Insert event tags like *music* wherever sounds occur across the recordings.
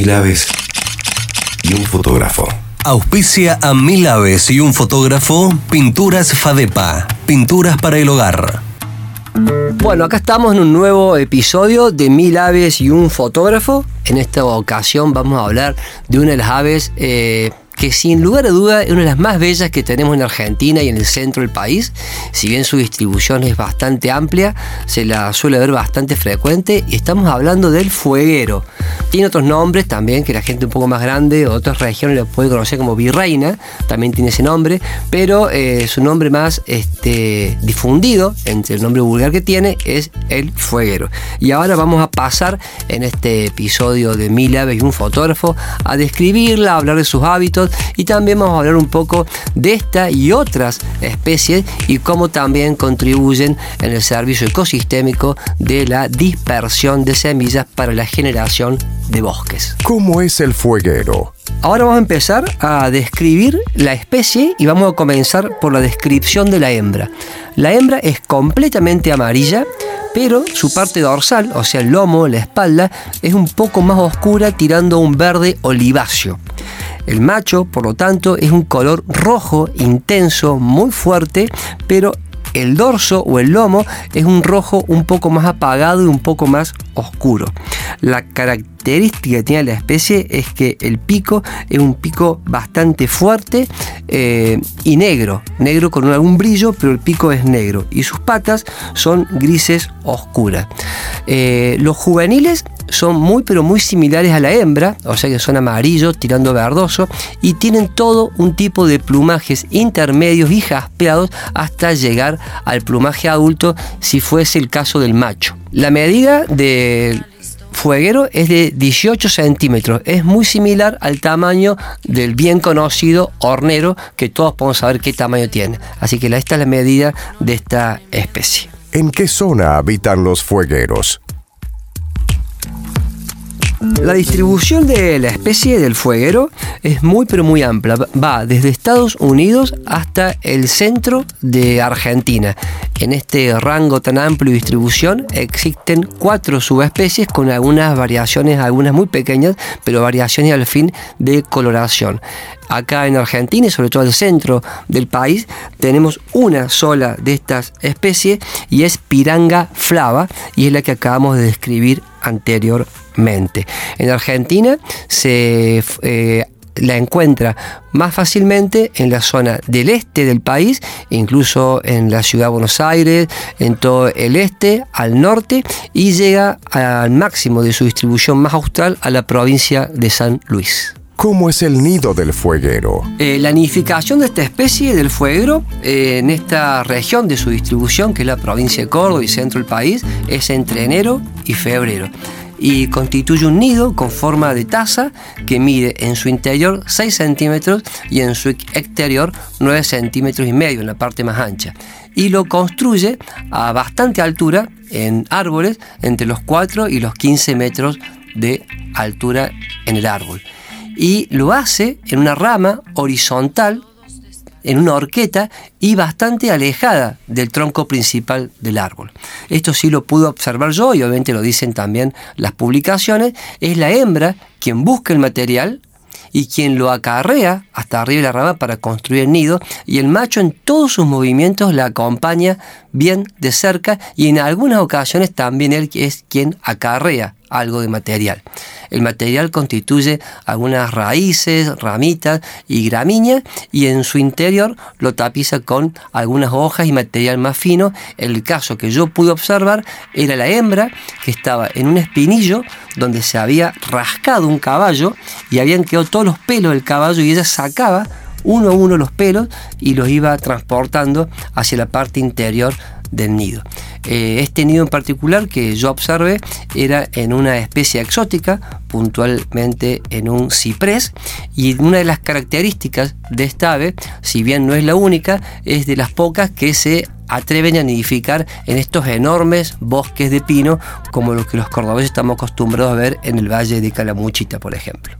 mil aves y un fotógrafo. Auspicia a mil aves y un fotógrafo, Pinturas Fadepa, pinturas para el hogar. Bueno, acá estamos en un nuevo episodio de Mil aves y un fotógrafo. En esta ocasión vamos a hablar de una de las aves eh, que sin lugar a duda es una de las más bellas que tenemos en Argentina y en el centro del país. Si bien su distribución es bastante amplia, se la suele ver bastante frecuente y estamos hablando del fueguero. Tiene otros nombres también que la gente un poco más grande o otras regiones lo puede conocer como virreina, también tiene ese nombre, pero eh, su nombre más este, difundido entre el nombre vulgar que tiene es el fueguero. Y ahora vamos a pasar en este episodio de Mil y un fotógrafo a describirla, a hablar de sus hábitos y también vamos a hablar un poco de esta y otras especies y cómo también contribuyen en el servicio ecosistémico de la dispersión de semillas para la generación de bosques. ¿Cómo es el fueguero? Ahora vamos a empezar a describir la especie y vamos a comenzar por la descripción de la hembra. La hembra es completamente amarilla, pero su parte dorsal, o sea el lomo, la espalda, es un poco más oscura tirando a un verde oliváceo. El macho, por lo tanto, es un color rojo intenso, muy fuerte, pero el dorso o el lomo es un rojo un poco más apagado y un poco más oscuro. La característica que tiene la especie es que el pico es un pico bastante fuerte eh, y negro, negro con algún brillo, pero el pico es negro y sus patas son grises oscuras. Eh, los juveniles son muy pero muy similares a la hembra, o sea que son amarillos tirando verdoso y tienen todo un tipo de plumajes intermedios y jaspeados hasta llegar al plumaje adulto si fuese el caso del macho. La medida del fueguero es de 18 centímetros, es muy similar al tamaño del bien conocido hornero que todos podemos saber qué tamaño tiene. Así que esta es la medida de esta especie. ¿En qué zona habitan los fuegueros? La distribución de la especie del fueguero es muy pero muy amplia. Va desde Estados Unidos hasta el centro de Argentina. En este rango tan amplio de distribución existen cuatro subespecies con algunas variaciones, algunas muy pequeñas, pero variaciones al fin de coloración. Acá en Argentina y sobre todo el centro del país tenemos una sola de estas especies y es Piranga flava y es la que acabamos de describir anteriormente. En Argentina se eh, la encuentra más fácilmente en la zona del este del país, incluso en la ciudad de Buenos Aires, en todo el este, al norte, y llega al máximo de su distribución más austral a la provincia de San Luis. ¿Cómo es el nido del fueguero? Eh, la nidificación de esta especie del fueguero eh, en esta región de su distribución, que es la provincia de Córdoba y centro del país, es entre enero y febrero y constituye un nido con forma de taza que mide en su interior 6 centímetros y en su exterior 9 centímetros y medio en la parte más ancha. Y lo construye a bastante altura en árboles entre los 4 y los 15 metros de altura en el árbol. Y lo hace en una rama horizontal en una horqueta y bastante alejada del tronco principal del árbol. Esto sí lo pude observar yo y obviamente lo dicen también las publicaciones. Es la hembra quien busca el material y quien lo acarrea hasta arriba de la rama para construir el nido y el macho en todos sus movimientos la acompaña bien de cerca y en algunas ocasiones también él es quien acarrea algo de material. El material constituye algunas raíces, ramitas y gramíneas y en su interior lo tapiza con algunas hojas y material más fino. El caso que yo pude observar era la hembra que estaba en un espinillo donde se había rascado un caballo y habían quedado todos los pelos del caballo y ella sacaba uno a uno los pelos y los iba transportando hacia la parte interior del nido. Eh, este nido en particular que yo observé era en una especie exótica, puntualmente en un ciprés, y una de las características de esta ave, si bien no es la única, es de las pocas que se atreven a nidificar en estos enormes bosques de pino como los que los cordobeses estamos acostumbrados a ver en el valle de Calamuchita, por ejemplo.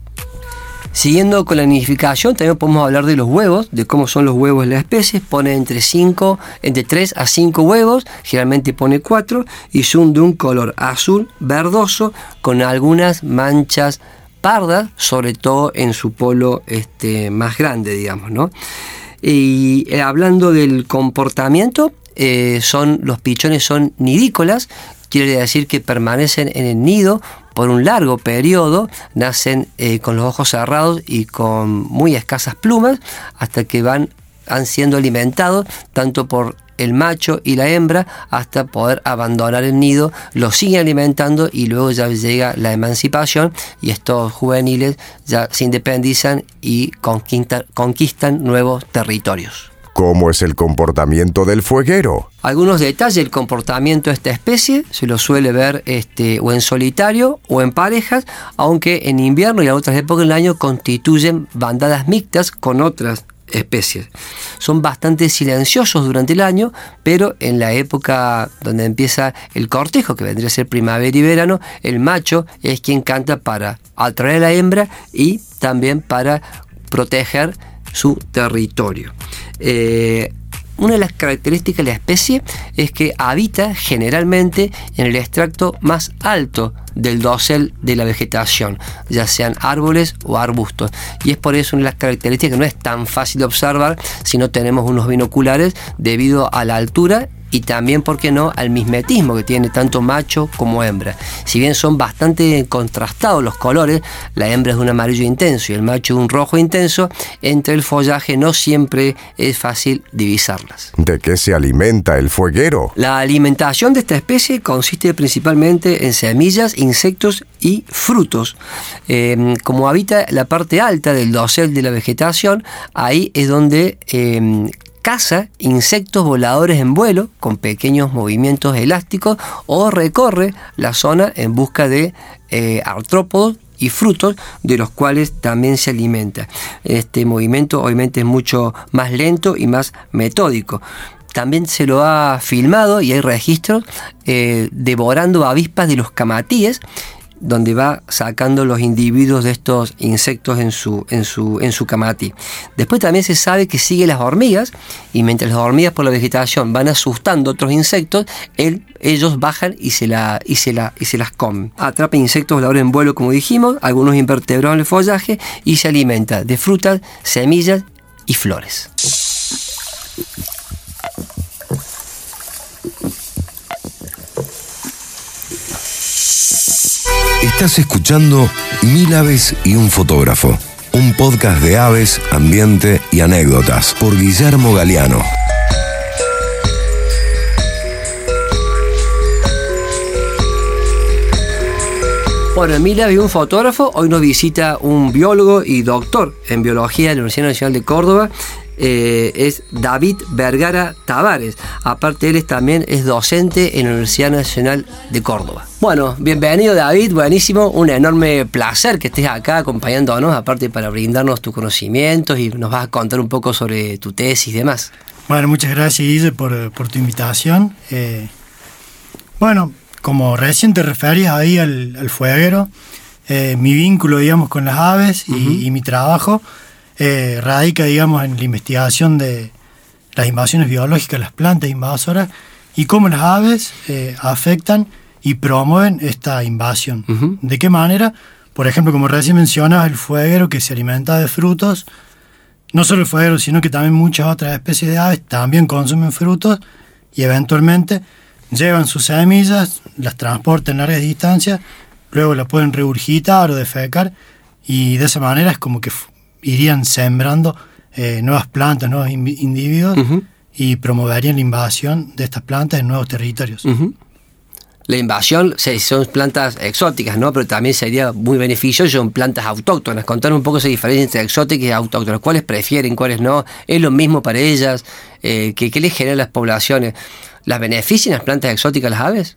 Siguiendo con la nidificación, también podemos hablar de los huevos, de cómo son los huevos de la especie. Pone entre 5, entre 3 a 5 huevos, generalmente pone 4, y son de un color azul verdoso con algunas manchas pardas, sobre todo en su polo este, más grande, digamos, ¿no? Y eh, hablando del comportamiento, eh, son, los pichones son nidícolas, quiere decir que permanecen en el nido por un largo periodo, nacen eh, con los ojos cerrados y con muy escasas plumas, hasta que van, van siendo alimentados tanto por el macho y la hembra hasta poder abandonar el nido, lo siguen alimentando y luego ya llega la emancipación y estos juveniles ya se independizan y conquistan, conquistan nuevos territorios. ¿Cómo es el comportamiento del fueguero? Algunos detalles del comportamiento de esta especie se lo suele ver este, o en solitario o en parejas, aunque en invierno y en otras épocas del año constituyen bandadas mixtas con otras especies. Son bastante silenciosos durante el año, pero en la época donde empieza el cortejo, que vendría a ser primavera y verano, el macho es quien canta para atraer a la hembra y también para proteger su territorio. Eh, una de las características de la especie es que habita generalmente en el extracto más alto del dosel de la vegetación, ya sean árboles o arbustos. Y es por eso una de las características que no es tan fácil de observar si no tenemos unos binoculares debido a la altura y también, ¿por qué no?, al mismetismo que tiene tanto macho como hembra. Si bien son bastante contrastados los colores, la hembra es de un amarillo intenso y el macho de un rojo intenso, entre el follaje no siempre es fácil divisarlas. ¿De qué se alimenta el fueguero? La alimentación de esta especie consiste principalmente en semillas, insectos y frutos. Eh, como habita la parte alta del dosel de la vegetación, ahí es donde eh, caza insectos voladores en vuelo con pequeños movimientos elásticos o recorre la zona en busca de eh, artrópodos y frutos de los cuales también se alimenta. Este movimiento obviamente es mucho más lento y más metódico. También se lo ha filmado y hay registros eh, devorando avispas de los camatíes donde va sacando los individuos de estos insectos en su, en su, en su camati. Después también se sabe que sigue las hormigas y mientras las hormigas por la vegetación van asustando otros insectos, ellos bajan y se, la, y, se la, y se las comen. Atrapa insectos voladores en vuelo, como dijimos, algunos invertebrados en el follaje y se alimenta de frutas, semillas y flores. Estás escuchando Mil Aves y un Fotógrafo, un podcast de aves, ambiente y anécdotas por Guillermo Galeano. Bueno, en Mil Aves y un fotógrafo, hoy nos visita un biólogo y doctor en biología de la Universidad Nacional de Córdoba, eh, es David Vergara Tavares. Aparte, él también es docente en la Universidad Nacional de Córdoba. Bueno, bienvenido David, buenísimo, un enorme placer que estés acá acompañándonos, aparte para brindarnos tus conocimientos y nos vas a contar un poco sobre tu tesis y demás. Bueno, muchas gracias Guille por, tu invitación. Eh, bueno, como recién te referías ahí al, fueguero, eh, mi vínculo, digamos, con las aves y mi trabajo eh, radica, digamos, en la investigación de las invasiones biológicas, las plantas invasoras y cómo las aves eh, afectan y promueven esta invasión. ¿De qué manera? Por ejemplo, como recién mencionas, el fueguero que se alimenta de frutos, no solo el fueguero, sino que también muchas otras especies de aves también consumen frutos y eventualmente llevan sus semillas, las transportan largas distancias, luego las pueden regurgitar o defecar y de esa manera es como que irían sembrando eh, nuevas plantas, nuevos individuos y promoverían la invasión de estas plantas en nuevos territorios. La invasión son plantas exóticas, ¿no? Pero también sería muy beneficioso, son plantas autóctonas. Contar un poco esa diferencia entre exóticas y autóctonas. ¿Cuáles prefieren, cuáles no? ¿Es lo mismo para ellas? Eh, ¿qué, ¿Qué les genera las poblaciones? ¿Las benefician las plantas exóticas las aves?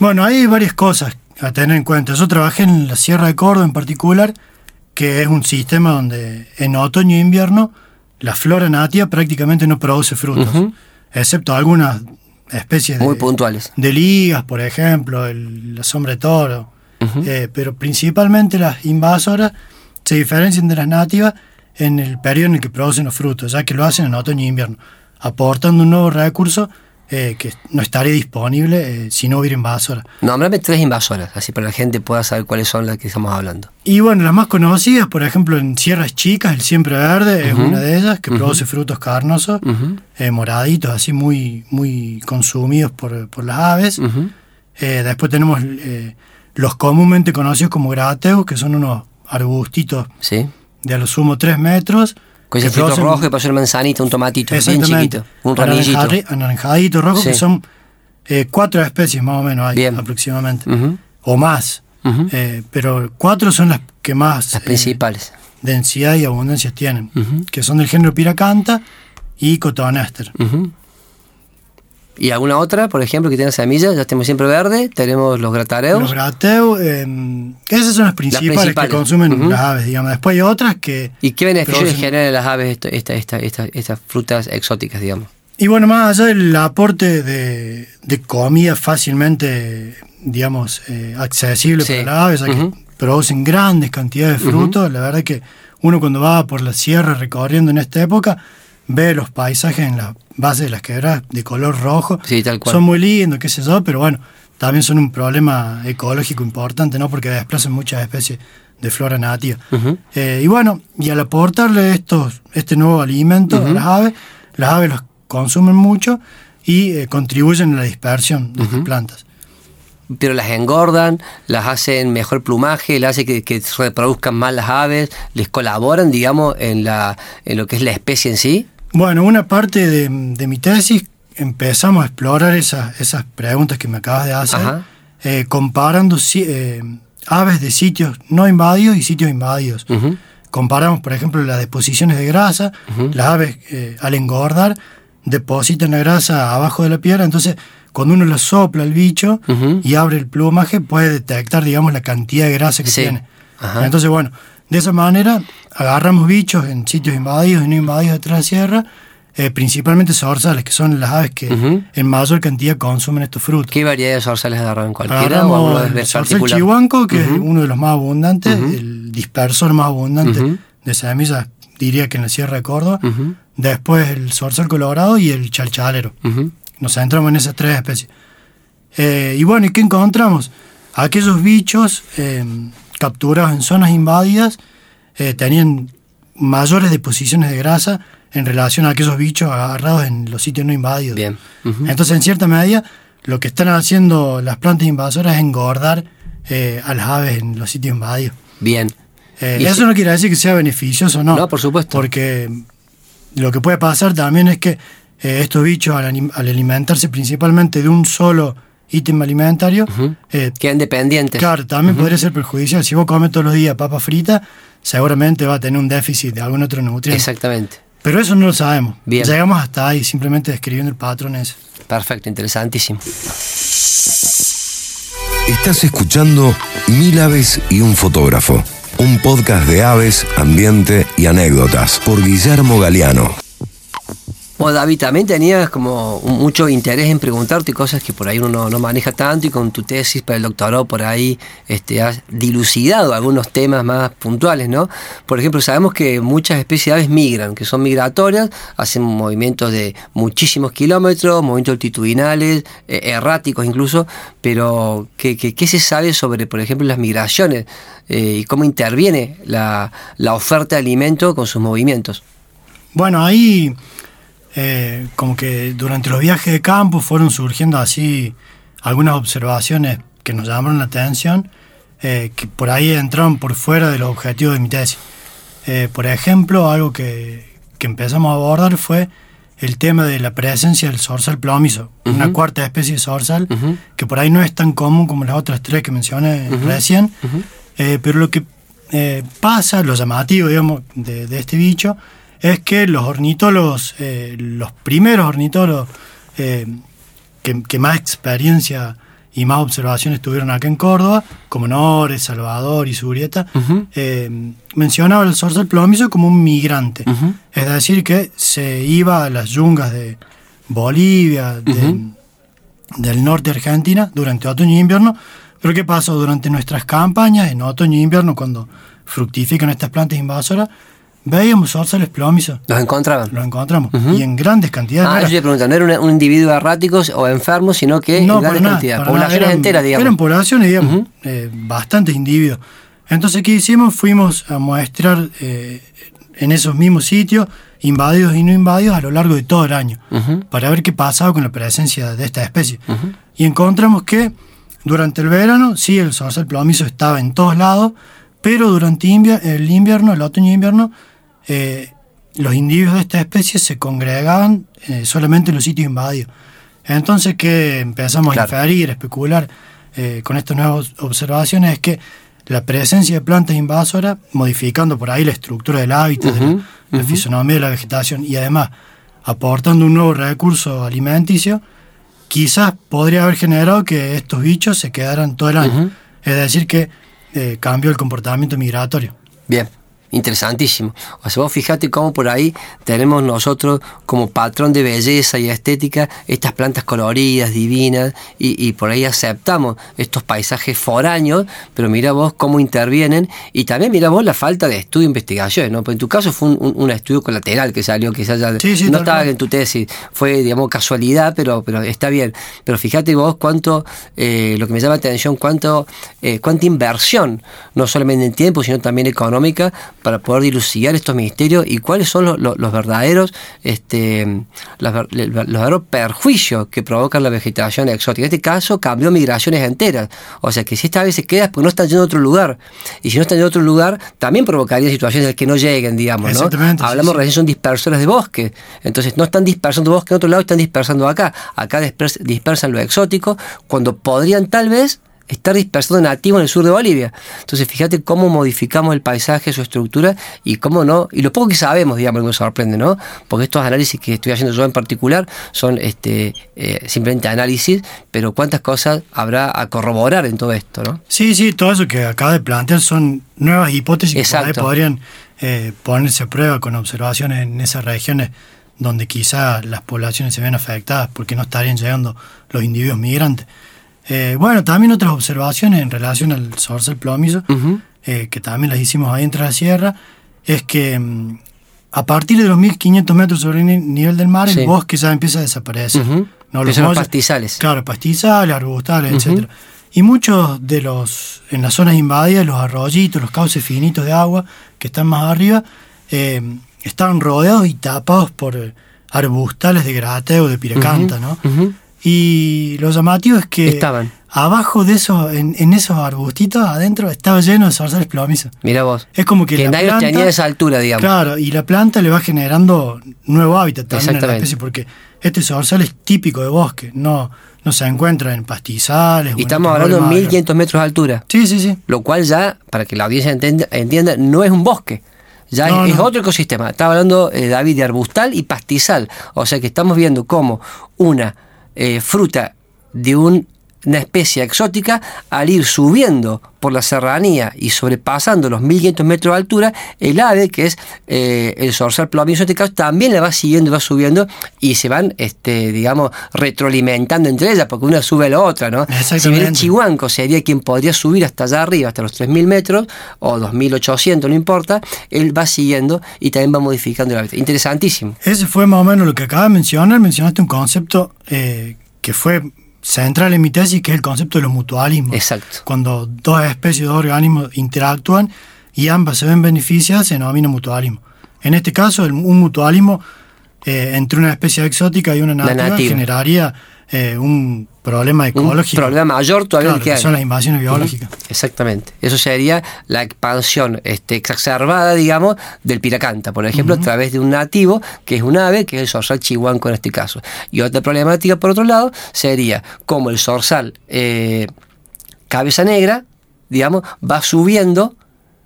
Bueno, hay varias cosas a tener en cuenta. Yo trabajé en la Sierra de Córdoba en particular que es un sistema donde en otoño e invierno la flora natia prácticamente no produce frutos, excepto algunas especies muy puntuales. de ligas, por ejemplo, el, la sombra de toro, eh, pero principalmente las invasoras se diferencian de las nativas en el periodo en el que producen los frutos, ya que lo hacen en otoño e invierno, aportando un nuevo recurso eh, que no estaría disponible eh, si no hubiera invasora. Nómbrame tres invasoras, así para que la gente pueda saber cuáles son las que estamos hablando. Y bueno, las más conocidas, por ejemplo, en Sierras Chicas, el siempre verde es una de ellas, que produce frutos carnosos, eh, moraditos, así muy, muy consumidos por, por las aves. Eh, después tenemos eh, los comúnmente conocidos como grateus, que son unos arbustitos ¿Sí? de a lo sumo 3 metros. Con ese fruto rojo que puede ser manzanita, un tomatito, bien chiquito, un ramillito. Anaranjadi- Anaranjadito rojo, Sí. que son eh, cuatro especies más o menos hay Bien. aproximadamente. O más. Eh, pero cuatro son las que más Las eh, principales. densidad y abundancia tienen, que son del género Piracanta y Cotonéster. ¿Y alguna otra, por ejemplo, que tenga semillas? Ya tenemos siempre verde, tenemos los gratareos. Los grateus, eh, esas son las principales, principales. que consumen las aves, digamos. Después hay otras que... ¿Y qué beneficios producen- generan las aves esto- esta- esta- esta- estas frutas exóticas, digamos? Y bueno, más allá del aporte de, de comida fácilmente, digamos, eh, accesible Sí. para las aves, o sea, Ujú. que producen grandes cantidades de frutos, la verdad que uno cuando va por la sierra recorriendo en esta época, ve los paisajes en la base de las quebradas de color rojo. Sí, tal cual. Son muy lindos, qué sé yo, pero bueno, también son un problema ecológico importante, ¿no? Porque desplazan muchas especies de flora nativa. Eh, y bueno, y al aportarle estos, este nuevo alimento a las aves, las aves los consumen mucho y eh, contribuyen a la dispersión de estas plantas. Pero las engordan, las hacen mejor plumaje, las hace que, que se reproduzcan más las aves, les colaboran, digamos, en, la, en lo que es la especie en sí. Bueno, una parte de, de mi tesis empezamos a explorar esas, esas preguntas que me acabas de hacer, eh, comparando si- eh, aves de sitios no invadidos y sitios invadidos. Comparamos, por ejemplo, las deposiciones de grasa. Las aves, eh, al engordar, depositan la grasa abajo de la piedra. Entonces, cuando uno lo sopla al bicho y abre el plumaje, puede detectar, digamos, la cantidad de grasa que Sí. tiene. Ajá. Entonces, bueno, de esa manera agarramos bichos en sitios invadidos y no invadidos detrás de la sierra, eh, principalmente zorzales, que son las aves que en mayor cantidad consumen estos frutos. ¿Qué variedad de zorzales agarran? ¿Cualquiera Agarramos el zorzal chihuanco, que es uno de los más abundantes, el dispersor más abundante de semillas, diría que en la Sierra de Córdoba. Después el zorzal colorado y el chalchalero. Nos centramos en esas tres especies. Eh, y bueno, ¿y qué encontramos? Aquellos bichos eh, capturados en zonas invadidas eh, tenían mayores deposiciones de grasa en relación a aquellos bichos agarrados en los sitios no invadidos. Bien. Entonces, en cierta medida, lo que están haciendo las plantas invasoras es engordar eh, a las aves en los sitios invadidos. Bien. Eh, Y eso si- no quiere decir que sea beneficioso, no. No, por supuesto. Porque lo que puede pasar también es que eh, estos bichos, al, al alimentarse principalmente de un solo ítem alimentario, Ujú. eh, Quedan dependientes. claro, también podría ser perjudicial. Si vos comes todos los días papa frita, seguramente va a tener un déficit de algún otro nutriente. Exactamente. Pero eso no lo sabemos. Bien. Llegamos hasta ahí, simplemente describiendo el patrón ese. Perfecto, interesantísimo. Estás escuchando Mil aves y un fotógrafo, un podcast de aves, ambiente y anécdotas por Guillermo Galeano. Bueno, David, también tenías como mucho interés en preguntarte cosas que por ahí uno no, maneja tanto y con tu tesis para el doctorado por ahí este, has dilucidado algunos temas más puntuales, ¿no? Por ejemplo, sabemos que muchas especies de aves migran, que son migratorias, hacen movimientos de muchísimos kilómetros, movimientos altitudinales, eh, erráticos incluso, pero ¿qué, se sabe sobre, por ejemplo, las migraciones eh, y cómo interviene la oferta de alimento con sus movimientos? Bueno, ahí eh, como que durante los viajes de campo fueron surgiendo así algunas observaciones que nos llamaron la atención, eh, que por ahí entraron por fuera de los objetivos de mi tesis. Eh, por ejemplo, algo que, que empezamos a abordar fue el tema de la presencia del zorzal plomizo, una cuarta especie de zorzal, Ujú. que por ahí no es tan común como las otras tres que mencioné recién, eh, pero lo que eh, pasa, lo llamativo, digamos, de, de este bicho, es que los ornitólogos, eh, los primeros ornitólogos eh, que, que más experiencia y más observaciones tuvieron acá en Córdoba, como Nores, Salvador y Surieta, Ujú. eh, mencionaba el zorzal plomizo como un migrante. Es decir, que se iba a las yungas de Bolivia, de- del norte de Argentina, durante otoño e invierno. Pero ¿qué pasó? Durante nuestras campañas, en otoño e invierno, cuando fructifican estas plantas invasoras, veíamos zorzales plomizos. Los encontraban. Los encontramos. Y en grandes cantidades. Ah, era- te pregunto, no era una- un individuo errático o enfermo, sino que en no, para grandes nada, cantidades, poblaciones Eran- enteras, digamos. Eran poblaciones, digamos, eh, bastantes individuos. Entonces, ¿qué hicimos? Fuimos a muestrar eh, en esos mismos sitios, invadidos y no invadidos, a lo largo de todo el año, para ver qué pasaba con la presencia de esta especie. Y encontramos que durante el verano, sí, el zorzal plomizo estaba en todos lados, pero durante invier- el invierno, el otoño e invierno, eh, los individuos de esta especie se congregaban eh, solamente en los sitios invadidos. Entonces, que empezamos Claro. a inferir, a especular eh, con estas nuevas observaciones es que la presencia de plantas invasoras, modificando por ahí la estructura del hábitat, de la- Ujú, la, fisonomía de la vegetación y además aportando un nuevo recurso alimenticio, quizás podría haber generado que estos bichos se quedaran todo el año. Es decir, que eh, cambió el comportamiento migratorio. Bien, interesantísimo. O sea, vos fijate cómo por ahí tenemos nosotros como patrón de belleza y estética estas plantas coloridas, divinas, y, y por ahí aceptamos estos paisajes foráneos, pero mira vos cómo intervienen, y también mira vos la falta de estudio e investigación, ¿no? Pues en tu caso fue un, un- un estudio colateral que salió, que ya Sí, sí, no estaba en tu tesis, fue, digamos, casualidad, pero, pero está bien. Pero fíjate vos cuánto, eh, lo que me llama la atención, cuánto, eh, cuánta inversión, no solamente en tiempo, sino también económica, para poder dilucidar estos misterios y cuáles son los, los- los verdaderos, este, las ver- los verdaderos perjuicios que provocan la vegetación exótica. En este caso cambió migraciones enteras. O sea que si esta vez se queda es porque no están yendo a otro lugar. Y si no están yendo a otro lugar, también provocaría situaciones de que no lleguen, digamos. ¿no? Hablamos sí. recién son dispersores de bosque. Entonces no están dispersando bosque en otro lado, están dispersando acá. Acá dispers- dispersan lo exótico, cuando podrían tal vez estar dispersando nativo en el sur de Bolivia. Entonces fíjate cómo modificamos el paisaje, su estructura y cómo no, y lo poco que sabemos, digamos, me sorprende, ¿no? Porque estos análisis que estoy haciendo yo en particular son este eh, simplemente análisis, pero cuántas cosas habrá a corroborar en todo esto, ¿no? Sí, sí, todo eso que acaba de plantear son nuevas hipótesis que Exacto. podrían eh, ponerse a prueba con observaciones en esas regiones donde quizá las poblaciones se ven afectadas porque no estarían llegando los individuos migrantes. Eh, bueno, también otras observaciones en relación al zorzal plomizo, eh, que también las hicimos ahí entre la sierra, es que mm, a partir de los 1500 metros sobre el ni- nivel del mar, Sí. el bosque ya empieza a desaparecer. Ujú. No, Empiezan los molles- pastizales. Claro, pastizales, arbustales, Ujú. etcétera. Y muchos de los, en las zonas invadidas, los arroyitos, los cauces finitos de agua que están más arriba, eh, estaban rodeados y tapados por arbustales de grateo, de piracanta, ¿no? Y lo llamativo es que Estaban. abajo de esos, en, en esos arbustitos, adentro, estaba lleno de zorzales plomizos. Mira vos. Es como que, Que la nadie planta, tenía esa altura, digamos. Claro, y la planta le va generando nuevo hábitat también a la especie, porque este zorzal es típico de bosque, no, no se encuentra en pastizales. Y estamos hablando de lugares más 1500 metros de altura. Sí, sí, sí. Lo cual ya, para que la audiencia entienda, entienda, no es un bosque. Ya No, es, otro ecosistema. Estaba hablando eh, David de arbustal y pastizal. O sea que estamos viendo cómo una eh, fruta de un- una especie exótica, al ir subiendo por la serranía y sobrepasando los 1500 metros de altura, el ave, que es eh, el zorzal plomizo en este caso, también la va siguiendo, va subiendo y se van, este, digamos, retroalimentando entre ellas, porque una sube a la otra, ¿no? Si bien el chihuanco sería quien podría subir hasta allá arriba, hasta los 3.000 metros o 2.800, no importa, él va siguiendo y también va modificando el hábitat. Interesantísimo. Ese fue más o menos lo que acaba de mencionar. Mencionaste un concepto eh, que fue central en mi tesis, que es el concepto de los mutualismos. Exacto. Cuando dos especies, dos organismos interactúan y ambas se ven beneficiadas, se denomina mutualismo. En este caso, el- un mutualismo eh, entre una especie exótica y una nativa, nativa. generaría eh, un problema Un ecológico. problema mayor todavía Claro, que hay. son las invasiones biológicas. Exactamente. Eso sería la expansión este, exacerbada, digamos, del piracanta, por ejemplo, a través de un nativo, que es un ave, que es el zorzal chihuanco en este caso. Y otra problemática, por otro lado, sería como el zorzal eh, cabeza negra, digamos, va subiendo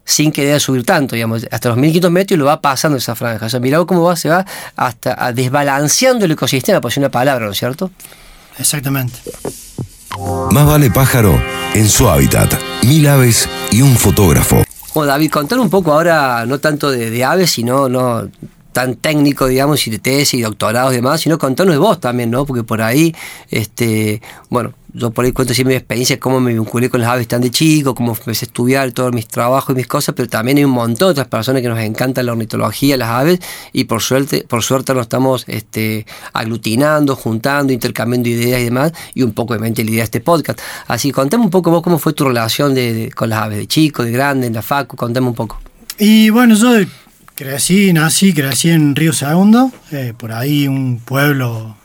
sin que deba subir tanto, digamos, hasta los 1500 metros y lo va pasando esa franja. O sea, mirá cómo va, se va hasta a desbalanceando el ecosistema, por decir una palabra, ¿no es cierto? Exactamente. Más vale pájaro en su hábitat. Mil aves y un fotógrafo. Bueno, David, contar un poco ahora, no tanto de, de aves, sino no tan técnico, digamos, y de tesis y doctorados y demás, sino contarnos de vos también, ¿no? Porque por ahí, este, bueno, yo por ahí cuento siempre mi experiencia, cómo me vinculé con las aves tan de chico, cómo empecé a estudiar todos mis trabajos y mis cosas, pero también hay un montón de otras personas que nos encantan la ornitología, las aves, y por suerte, por suerte nos estamos este, aglutinando, juntando, intercambiando ideas y demás, y un poco obviamente la idea de este podcast. Así, contame un poco vos cómo fue tu relación de, con las aves, de chico, de grande, en la facu, contame un poco. Y bueno, yo crecí, nací, crecí en Río Segundo, eh, por ahí un pueblo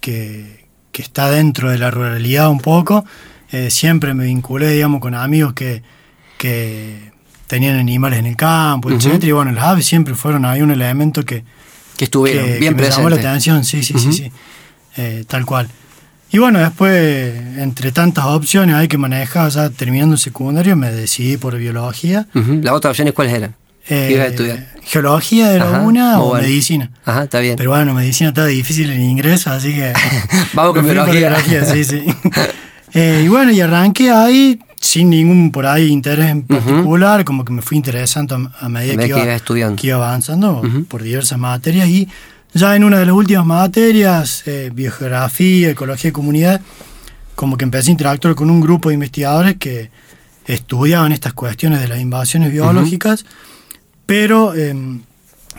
que, que, está dentro de la ruralidad un poco. Eh, siempre me vinculé, digamos, con amigos que, que tenían animales en el campo, etcétera. Y bueno, las aves siempre fueron ahí un elemento que, que estuvieron bien que me llamó la atención, sí, sí, sí, sí, eh, tal cual. Y bueno, después, entre tantas opciones hay que manejar, sea, terminando el secundario, me decidí por biología. ¿Las otras opciones cuáles eran? Eh, ¿Qué ibas a estudiar? Geología era Ajá, una o bueno. medicina. Ajá, está bien. Pero bueno, medicina está difícil en ingreso, así que. *laughs* Vamos con biología. sí, sí. *laughs* Eh, y bueno, y arranqué ahí sin ningún por ahí interés en particular, como que me fui interesando a, a medida que iba, estudiando. que iba avanzando por diversas materias. Y ya en una de las últimas materias, eh, biogeografía, ecología y comunidad, como que empecé a interactuar con un grupo de investigadores que estudiaban estas cuestiones de las invasiones biológicas, pero eh,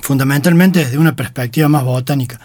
fundamentalmente desde una perspectiva más botánica.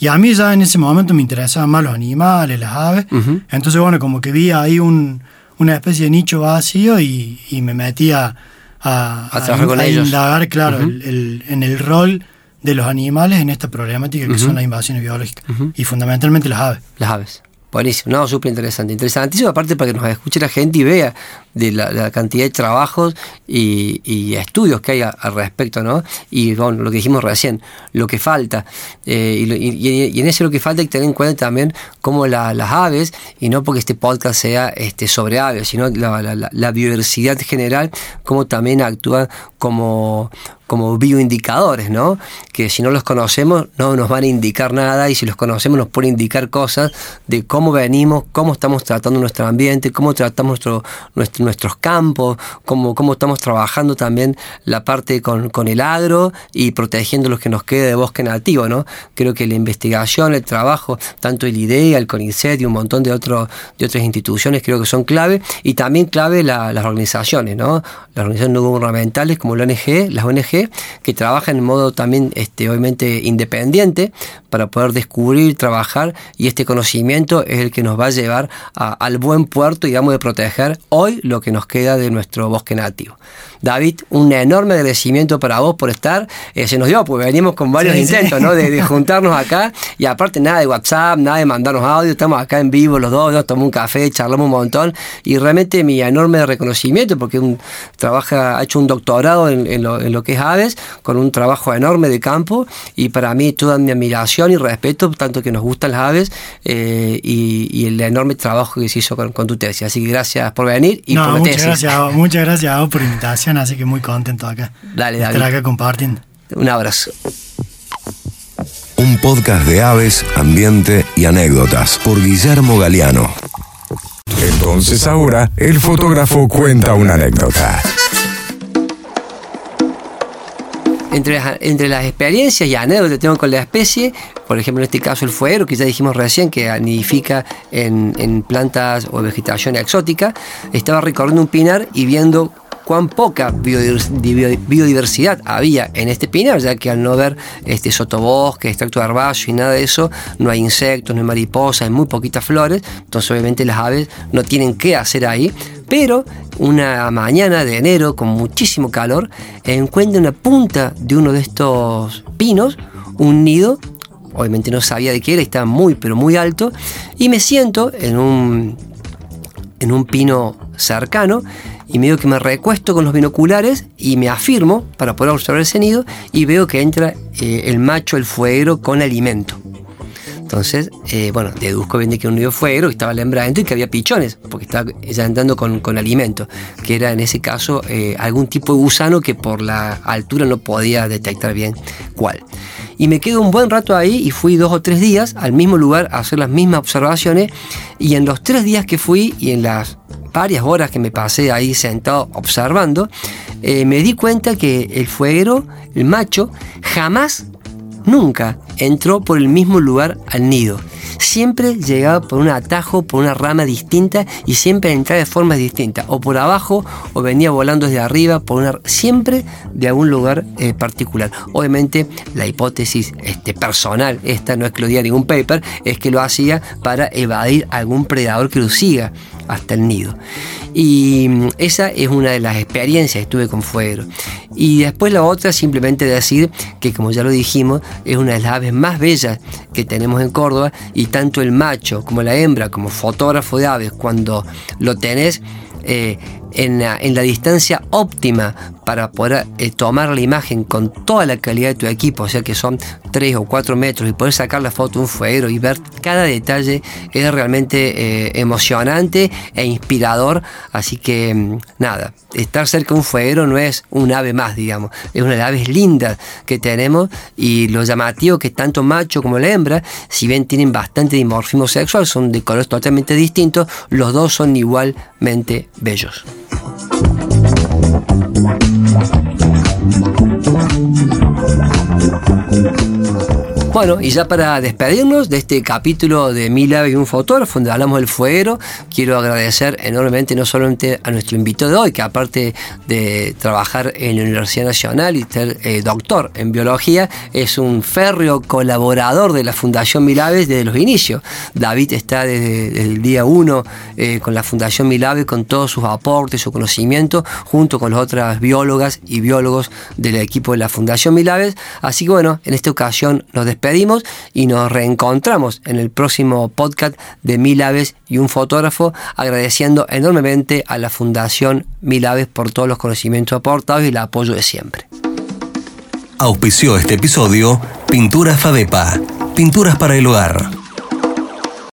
Y a mí ya en ese momento me interesaban más los animales, las aves. Entonces, bueno, como que vi ahí un, una especie de nicho vacío y, y me metí a, a, A trabajar con ellos. indagar, claro, el- en el rol de los animales en esta problemática que son las invasiones biológicas. Y fundamentalmente las aves. Las aves. Buenísimo, no, súper interesante. Interesantísimo, aparte para que nos escuche la gente y vea de la, cantidad de trabajos y, estudios que hay al respecto, ¿no? Y bueno, lo que dijimos recién, lo que falta. eh, y, en ese lo que falta hay que tener en cuenta también cómo la- las aves, y no porque este podcast sea este, sobre aves, sino la, la- biodiversidad general, cómo también actúan como como bioindicadores, ¿no? Que si no los conocemos no nos van a indicar nada y si los conocemos nos pueden indicar cosas de cómo venimos, cómo estamos tratando nuestro ambiente, cómo tratamos nuestro, nuestro- nuestros campos, cómo, cómo estamos trabajando también la parte con, con el agro y protegiendo lo que nos quede de bosque nativo, ¿no? Creo que la investigación, el trabajo, tanto el IDEA, el CONICET y un montón de, otros de otras instituciones creo que son clave y también clave la- las organizaciones, ¿no? Las organizaciones no gubernamentales como la ONG, las ONG, que trabajan en modo también, este, obviamente, independiente para poder descubrir, trabajar y este conocimiento es el que nos va a llevar a- al buen puerto, digamos, de proteger hoy lo que nos queda de nuestro bosque nativo. David, un enorme agradecimiento para vos por estar. Eh, se nos dio, porque venimos con varios Sí, sí. intentos, ¿no? De, de *laughs* juntarnos acá y aparte nada de WhatsApp, nada de mandarnos audio, estamos acá en vivo los dos, nos tomamos un café, charlamos un montón y realmente mi enorme reconocimiento porque un, trabaja, ha hecho un doctorado en, en lo, en lo que es con un trabajo enorme de campo y para mí toda mi admiración y respeto, tanto que nos gustan las aves eh, y, y el enorme trabajo que se hizo con, con tu tesis. Así que gracias por venir y no, por la muchas tesis. gracias, a vos, muchas gracias a vos por la invitación, así que muy contento acá. Dale, David. Estar acá compartiendo. Un abrazo. Un podcast de aves, ambiente y anécdotas por Guillermo Galeano. Entonces ahora el fotógrafo cuenta una anécdota. Entre las, entre las experiencias y anécdotas que tengo con la especie, por ejemplo en este caso el fuero, que ya dijimos recién que nidifica en, en plantas o vegetación exótica, estaba recorriendo un pinar y viendo cuán poca biodivers- bio- biodiversidad había en este pinar, ya que al no ver este sotobosque, extracto de herbáceo y nada de eso, no hay insectos, no hay mariposas, hay muy poquitas flores, entonces obviamente las aves no tienen qué hacer ahí, pero una mañana de enero con muchísimo calor, encuentra en la punta de uno de estos pinos un nido. Obviamente no sabía de qué era, estaba muy, pero muy alto. Y me siento en un, en un pino cercano y medio que me recuesto con los binoculares y me afirmo para poder observar ese nido y veo que entra eh, el macho, el fuegro, con alimento. Entonces, eh, bueno, deduzco bien de que un nido fuegro, que estaba la adentro y que había pichones, porque estaba ella entrando con, con alimento, que era en ese caso eh, algún tipo de gusano que por la altura no podía detectar bien cuál. Y me quedo un buen rato ahí y fui dos o tres días al mismo lugar a hacer las mismas observaciones y en los tres días que fui y en las varias horas que me pasé ahí sentado observando, eh, me di cuenta que el fueguero, el macho, jamás nunca entró por el mismo lugar al nido. Siempre llegaba por un atajo, por una rama distinta y siempre entraba de formas distintas, o por abajo o venía volando desde arriba, por una, siempre de algún lugar eh, particular. Obviamente la hipótesis este, personal, esta no diga ningún paper, es que lo hacía para evadir algún predador que lo siga hasta el nido. Y mm, esa es una de las experiencias que tuve con Fuegro. Y después la otra, simplemente decir que, como ya lo dijimos, es una de las aves más bellas que tenemos en Córdoba y tanto el macho como la hembra, como fotógrafo de aves, cuando lo tenés, eh, en la, distancia óptima para poder eh, tomar la imagen con toda la calidad de tu equipo, o sea que son 3 o 4 metros y poder sacar la foto de un fuego y ver cada detalle es realmente eh, emocionante e inspirador. Así que mm, nada, estar cerca de un fuego no es un ave más, digamos, es una de las aves lindas que tenemos y lo llamativo que tanto macho como la hembra, si bien tienen bastante dimorfismo sexual, son de colores totalmente distintos, los dos son igualmente bellos. Thank you. Bueno, y ya para despedirnos de este capítulo de Mil y un fotógrafo, donde hablamos del fuego, quiero agradecer enormemente no solamente a nuestro invitado de hoy, que aparte de trabajar en la Universidad Nacional y ser eh, doctor en biología, es un férreo colaborador de la Fundación Mil desde los inicios. David está desde, el día uno eh, con la Fundación Mil con todos sus aportes, su conocimiento, junto con las otras biólogas y biólogos del equipo de la Fundación Mil Así que bueno, en esta ocasión nos despedimos pedimos y nos reencontramos en el próximo podcast de Mil Aves y un fotógrafo, agradeciendo enormemente a la Fundación Mil Aves por todos los conocimientos aportados y el apoyo de siempre. Auspició este episodio Pinturas Fadepa, pinturas para el hogar.